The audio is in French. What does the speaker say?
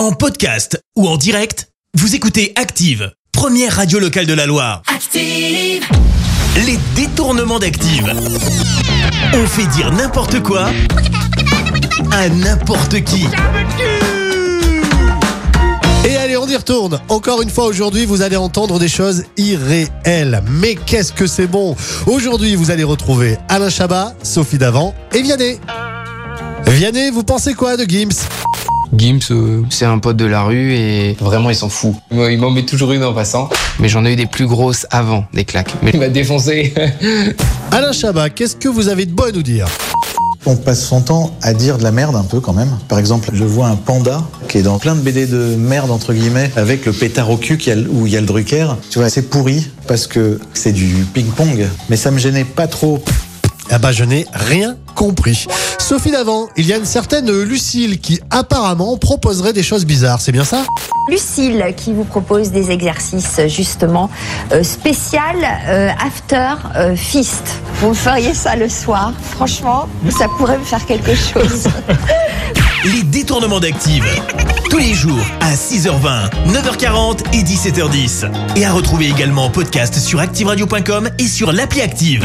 En podcast ou en direct, vous écoutez Active, première radio locale de la Loire. Active. Les détournements d'Active. On fait dire n'importe quoi à n'importe qui. Et allez, on y retourne. Encore une fois aujourd'hui, vous allez entendre des choses irréelles. Mais qu'est-ce que c'est bon? Aujourd'hui, vous allez retrouver Alain Chabat, Sophie Davant et Vianney. Vianney, vous pensez quoi de Gims? Gims, euh, c'est un pote de la rue et vraiment il s'en fout. Moi, Il m'en met toujours une en passant. Mais j'en ai eu des plus grosses avant, des claques. Mais il m'a défoncé. Alain Chabat, qu'est-ce que vous avez de beau à nous dire? On passe son temps à dire de la merde un peu quand même. Par exemple, je vois un panda qui est dans plein de BD de merde entre guillemets avec le pétard au cul qui a le- où il y a le Drucker. Tu vois, c'est pourri parce que c'est du ping-pong, mais ça me gênait pas trop. Ah bah je n'ai rien compris. Sophie Davant, il y a une certaine Lucille qui apparemment proposerait des choses bizarres, c'est bien ça? Lucille qui vous propose des exercices justement euh, spécial euh, after euh, fist. Vous feriez ça le soir, franchement, ça pourrait me faire quelque chose. Les détournements d'Active. Tous les jours à 6h20, 9h40 et 17h10. Et à retrouver également en podcast sur ActiveRadio.com et sur l'appli Active.